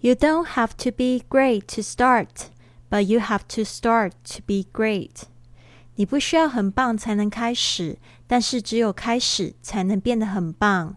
You don't have to be great to start, but you have to start to be great. 你不需要很棒才能开始，但是只有开始才能变得很棒。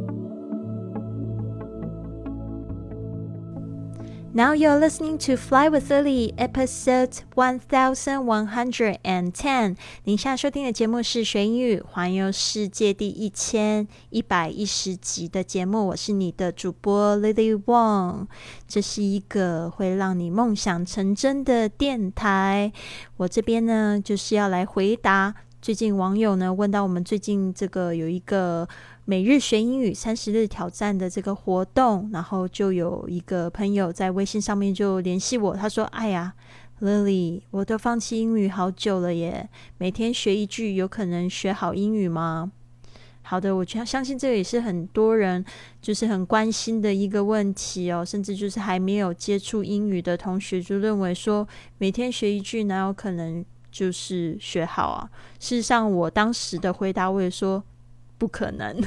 ！Now you're listening to Fly with Lily, episode one thousand one hundred and ten。您现在收听的节目是学英语环游世界第一千一百一十集的节目。我是你的主播 Lily Wong。这是一个会让你梦想成真的电台。我这边呢，就是要来回答最近网友呢问到我们最近这个有一个。每日学英语三十日挑战的这个活动，然后就有一个朋友在微信上面就联系我，他说：“哎呀，Lily，我都放弃英语好久了耶，每天学一句，有可能学好英语吗？”好的，我相相信这个也是很多人就是很关心的一个问题哦，甚至就是还没有接触英语的同学就认为说，每天学一句，哪有可能就是学好啊？事实上，我当时的回答我也说。不可能，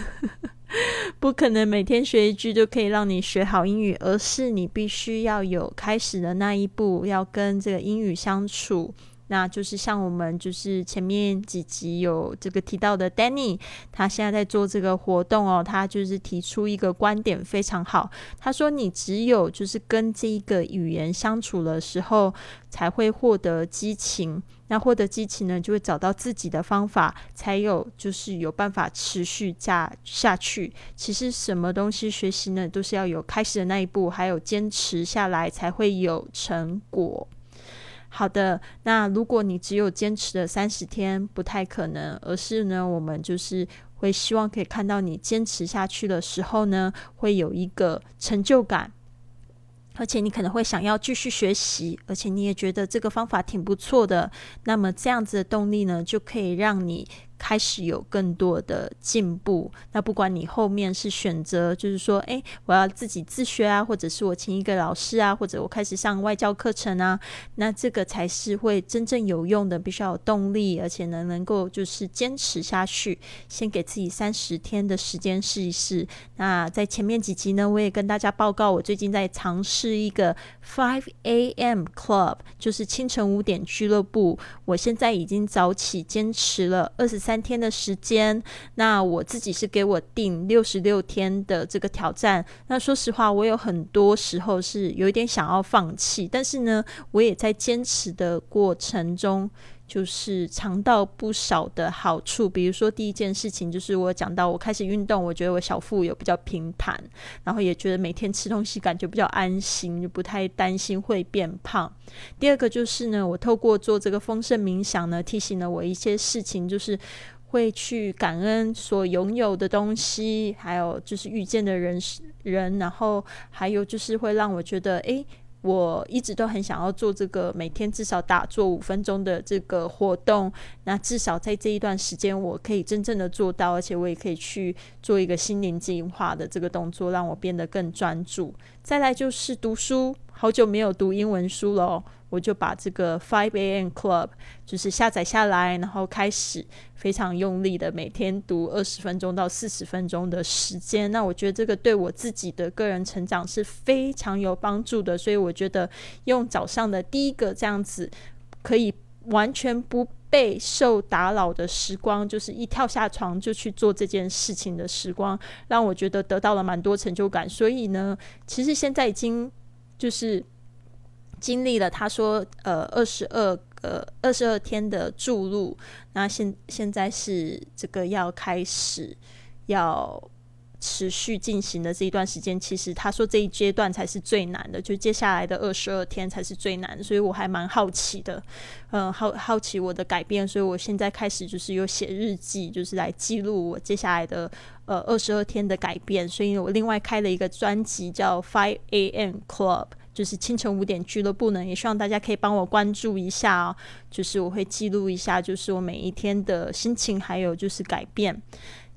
不可能每天学一句就可以让你学好英语，而是你必须要有开始的那一步，要跟这个英语相处。那就是像我们就是前面几集有这个提到的 Danny，他现在在做这个活动哦，他就是提出一个观点非常好，他说你只有就是跟这一个语言相处的时候，才会获得激情。那获得激情呢，就会找到自己的方法，才有就是有办法持续下下去。其实什么东西学习呢，都是要有开始的那一步，还有坚持下来才会有成果。好的，那如果你只有坚持了三十天，不太可能。而是呢，我们就是会希望可以看到你坚持下去的时候呢，会有一个成就感，而且你可能会想要继续学习，而且你也觉得这个方法挺不错的。那么这样子的动力呢，就可以让你。开始有更多的进步。那不管你后面是选择，就是说，诶，我要自己自学啊，或者是我请一个老师啊，或者我开始上外教课程啊，那这个才是会真正有用的，必须要有动力，而且呢，能够就是坚持下去。先给自己三十天的时间试一试。那在前面几集呢，我也跟大家报告，我最近在尝试一个 Five A.M. Club，就是清晨五点俱乐部。我现在已经早起坚持了二十三。天的时间，那我自己是给我定六十六天的这个挑战。那说实话，我有很多时候是有一点想要放弃，但是呢，我也在坚持的过程中。就是尝到不少的好处，比如说第一件事情就是我讲到我开始运动，我觉得我小腹有比较平坦，然后也觉得每天吃东西感觉比较安心，就不太担心会变胖。第二个就是呢，我透过做这个丰盛冥想呢，提醒了我一些事情，就是会去感恩所拥有的东西，还有就是遇见的人人，然后还有就是会让我觉得诶。我一直都很想要做这个每天至少打坐五分钟的这个活动，那至少在这一段时间我可以真正的做到，而且我也可以去做一个心灵净化的这个动作，让我变得更专注。再来就是读书，好久没有读英文书了。我就把这个 Five A.M. Club 就是下载下来，然后开始非常用力的每天读二十分钟到四十分钟的时间。那我觉得这个对我自己的个人成长是非常有帮助的。所以我觉得用早上的第一个这样子可以完全不被受打扰的时光，就是一跳下床就去做这件事情的时光，让我觉得得到了蛮多成就感。所以呢，其实现在已经就是。经历了他说呃二十二个二十二天的注入，那现现在是这个要开始要持续进行的这一段时间，其实他说这一阶段才是最难的，就接下来的二十二天才是最难，所以我还蛮好奇的，嗯，好好奇我的改变，所以我现在开始就是有写日记，就是来记录我接下来的呃二十二天的改变，所以我另外开了一个专辑叫 Five A.M. Club。就是清晨五点俱乐部呢，也希望大家可以帮我关注一下哦。就是我会记录一下，就是我每一天的心情，还有就是改变。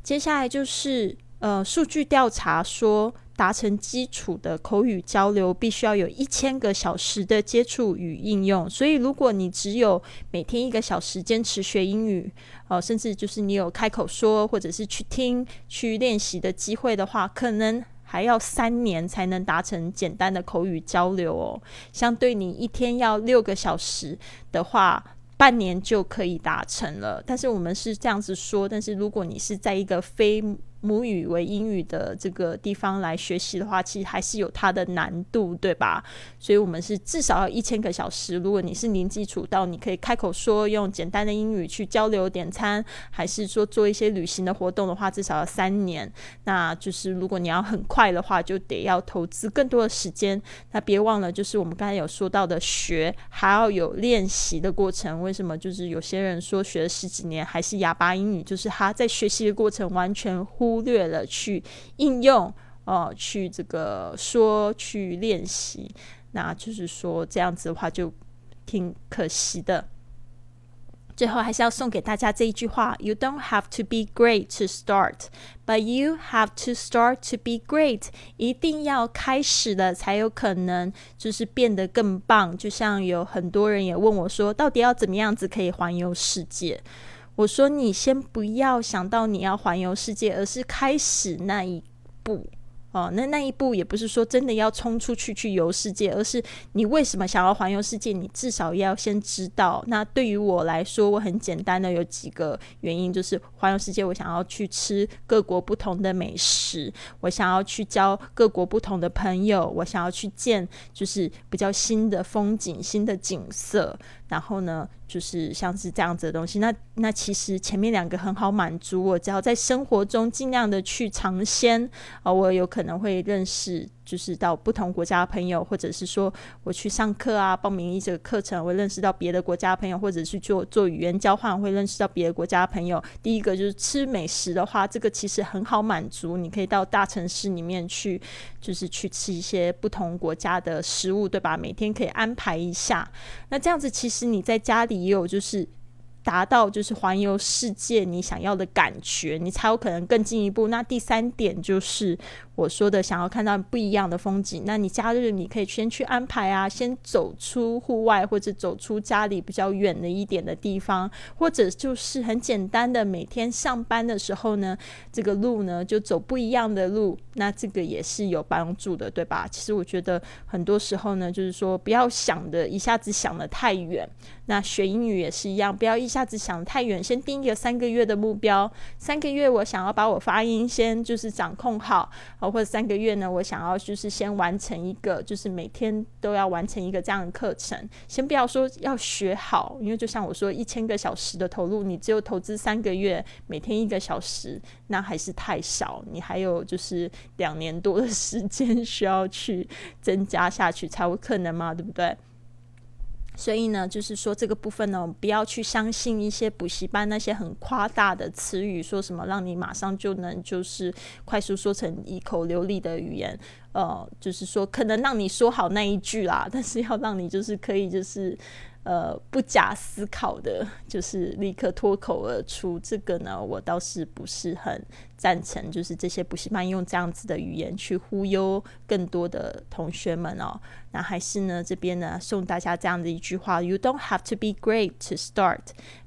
接下来就是呃，数据调查说，达成基础的口语交流，必须要有一千个小时的接触与应用。所以，如果你只有每天一个小时坚持学英语，哦，甚至就是你有开口说或者是去听、去练习的机会的话，可能。还要三年才能达成简单的口语交流哦，相对你一天要六个小时的话，半年就可以达成了。但是我们是这样子说，但是如果你是在一个非母语为英语的这个地方来学习的话，其实还是有它的难度，对吧？所以，我们是至少要一千个小时。如果你是零基础到你可以开口说，用简单的英语去交流点餐，还是说做一些旅行的活动的话，至少要三年。那就是如果你要很快的话，就得要投资更多的时间。那别忘了，就是我们刚才有说到的学，还要有练习的过程。为什么？就是有些人说学了十几年还是哑巴英语，就是他在学习的过程完全忽。忽略了去应用哦，去这个说去练习，那就是说这样子的话就挺可惜的。最后还是要送给大家这一句话：You don't have to be great to start, but you have to start to be great。一定要开始了才有可能就是变得更棒。就像有很多人也问我说，到底要怎么样子可以环游世界？我说：“你先不要想到你要环游世界，而是开始那一步。”哦，那那一步也不是说真的要冲出去去游世界，而是你为什么想要环游世界？你至少要先知道。那对于我来说，我很简单的有几个原因，就是环游世界，我想要去吃各国不同的美食，我想要去交各国不同的朋友，我想要去见就是比较新的风景、新的景色。然后呢，就是像是这样子的东西。那那其实前面两个很好满足我，只要在生活中尽量的去尝鲜啊，我有可能会认识。就是到不同国家的朋友，或者是说我去上课啊，报名一些课程，会认识到别的国家的朋友，或者是做做语言交换，会认识到别的国家的朋友。第一个就是吃美食的话，这个其实很好满足，你可以到大城市里面去，就是去吃一些不同国家的食物，对吧？每天可以安排一下。那这样子，其实你在家里也有就是达到就是环游世界你想要的感觉，你才有可能更进一步。那第三点就是。我说的想要看到不一样的风景，那你假日你可以先去安排啊，先走出户外或者走出家里比较远的一点的地方，或者就是很简单的每天上班的时候呢，这个路呢就走不一样的路，那这个也是有帮助的，对吧？其实我觉得很多时候呢，就是说不要想的一下子想的太远，那学英语也是一样，不要一下下子想太远，先定一个三个月的目标，三个月我想要把我发音先就是掌控好。或者三个月呢？我想要就是先完成一个，就是每天都要完成一个这样的课程。先不要说要学好，因为就像我说，一千个小时的投入，你只有投资三个月，每天一个小时，那还是太少。你还有就是两年多的时间需要去增加下去，才有可能嘛？对不对？所以呢，就是说这个部分呢，不要去相信一些补习班那些很夸大的词语，说什么让你马上就能就是快速说成一口流利的语言，呃，就是说可能让你说好那一句啦，但是要让你就是可以就是。呃，不假思考的，就是立刻脱口而出。这个呢，我倒是不是很赞成。就是这些补习班用这样子的语言去忽悠更多的同学们哦。那还是呢，这边呢送大家这样的一句话：You don't have to be great to start,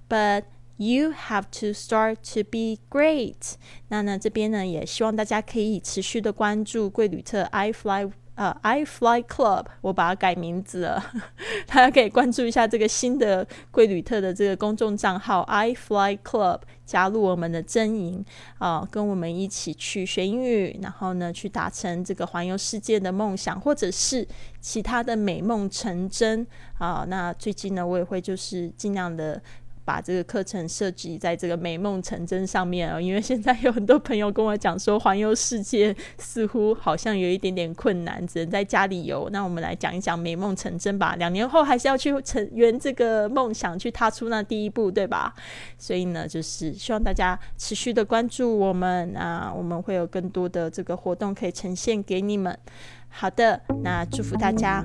but you have to start to be great。那呢，这边呢也希望大家可以持续的关注贵旅特 i fly。呃，I Fly Club，我把它改名字了，大家可以关注一下这个新的贵旅特的这个公众账号 I Fly Club，加入我们的阵营啊，跟我们一起去学英语，然后呢，去达成这个环游世界的梦想，或者是其他的美梦成真啊。那最近呢，我也会就是尽量的。把这个课程设计在这个美梦成真上面啊，因为现在有很多朋友跟我讲说，环游世界似乎好像有一点点困难，只能在家里游。那我们来讲一讲美梦成真吧。两年后还是要去成圆这个梦想，去踏出那第一步，对吧？所以呢，就是希望大家持续的关注我们啊，我们会有更多的这个活动可以呈现给你们。好的，那祝福大家。